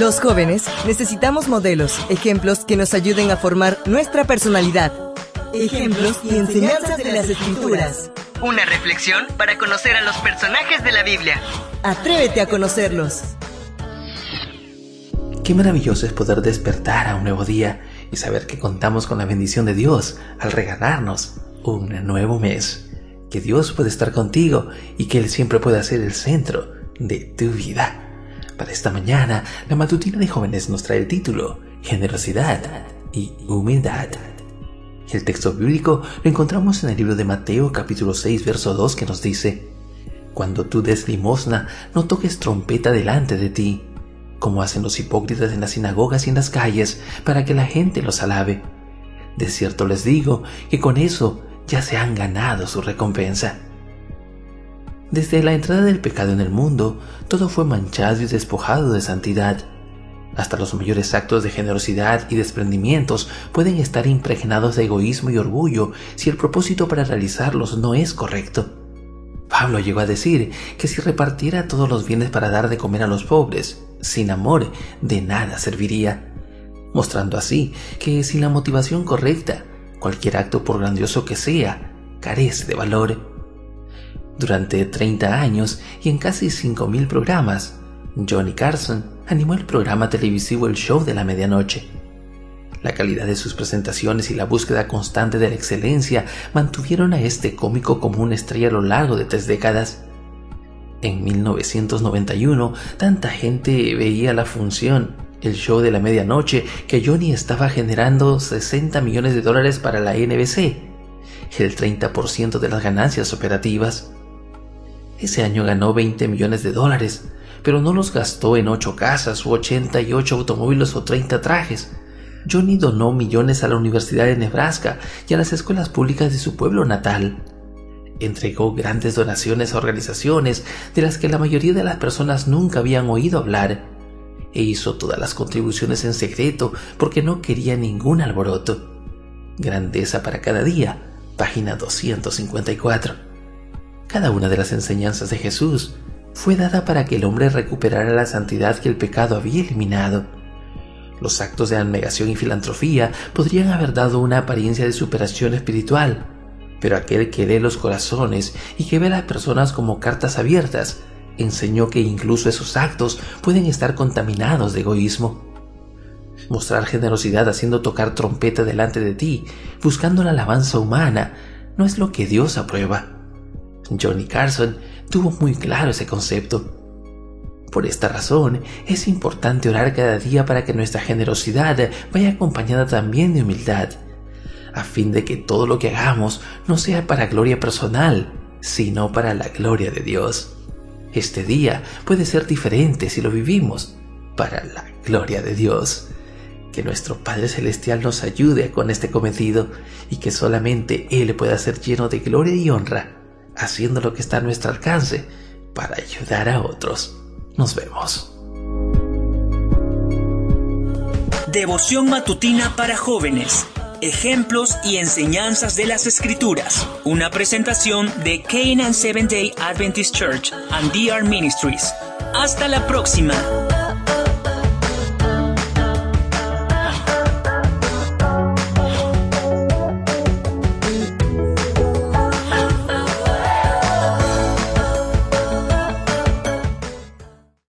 Los jóvenes necesitamos modelos, ejemplos que nos ayuden a formar nuestra personalidad. Ejemplos y enseñanzas de las escrituras. Una reflexión para conocer a los personajes de la Biblia. Atrévete a conocerlos. Qué maravilloso es poder despertar a un nuevo día y saber que contamos con la bendición de Dios al regalarnos un nuevo mes. Que Dios puede estar contigo y que Él siempre puede ser el centro de tu vida. Esta mañana, la matutina de jóvenes nos trae el título Generosidad y Humildad. El texto bíblico lo encontramos en el libro de Mateo capítulo 6 verso 2 que nos dice, Cuando tú des limosna, no toques trompeta delante de ti, como hacen los hipócritas en las sinagogas y en las calles, para que la gente los alabe. De cierto les digo que con eso ya se han ganado su recompensa. Desde la entrada del pecado en el mundo, todo fue manchado y despojado de santidad. Hasta los mayores actos de generosidad y desprendimientos pueden estar impregnados de egoísmo y orgullo si el propósito para realizarlos no es correcto. Pablo llegó a decir que si repartiera todos los bienes para dar de comer a los pobres, sin amor, de nada serviría, mostrando así que sin la motivación correcta, cualquier acto por grandioso que sea, carece de valor. Durante 30 años y en casi 5.000 programas, Johnny Carson animó el programa televisivo El Show de la Medianoche. La calidad de sus presentaciones y la búsqueda constante de la excelencia mantuvieron a este cómico como una estrella a lo largo de tres décadas. En 1991, tanta gente veía la función, el show de la medianoche, que Johnny estaba generando 60 millones de dólares para la NBC, el 30% de las ganancias operativas. Ese año ganó 20 millones de dólares, pero no los gastó en 8 casas u 88 automóviles o 30 trajes. Johnny donó millones a la Universidad de Nebraska y a las escuelas públicas de su pueblo natal. Entregó grandes donaciones a organizaciones de las que la mayoría de las personas nunca habían oído hablar e hizo todas las contribuciones en secreto porque no quería ningún alboroto. Grandeza para cada día, página 254. Cada una de las enseñanzas de Jesús fue dada para que el hombre recuperara la santidad que el pecado había eliminado. Los actos de abnegación y filantropía podrían haber dado una apariencia de superación espiritual, pero aquel que lee los corazones y que ve a las personas como cartas abiertas, enseñó que incluso esos actos pueden estar contaminados de egoísmo. Mostrar generosidad haciendo tocar trompeta delante de ti, buscando la alabanza humana, no es lo que Dios aprueba. Johnny Carson tuvo muy claro ese concepto. Por esta razón, es importante orar cada día para que nuestra generosidad vaya acompañada también de humildad, a fin de que todo lo que hagamos no sea para gloria personal, sino para la gloria de Dios. Este día puede ser diferente si lo vivimos para la gloria de Dios. Que nuestro Padre Celestial nos ayude con este cometido y que solamente Él pueda ser lleno de gloria y honra haciendo lo que está a nuestro alcance para ayudar a otros. Nos vemos. Devoción matutina para jóvenes. Ejemplos y enseñanzas de las Escrituras. Una presentación de Canaan Seventh Day Adventist Church and DR Ministries. Hasta la próxima.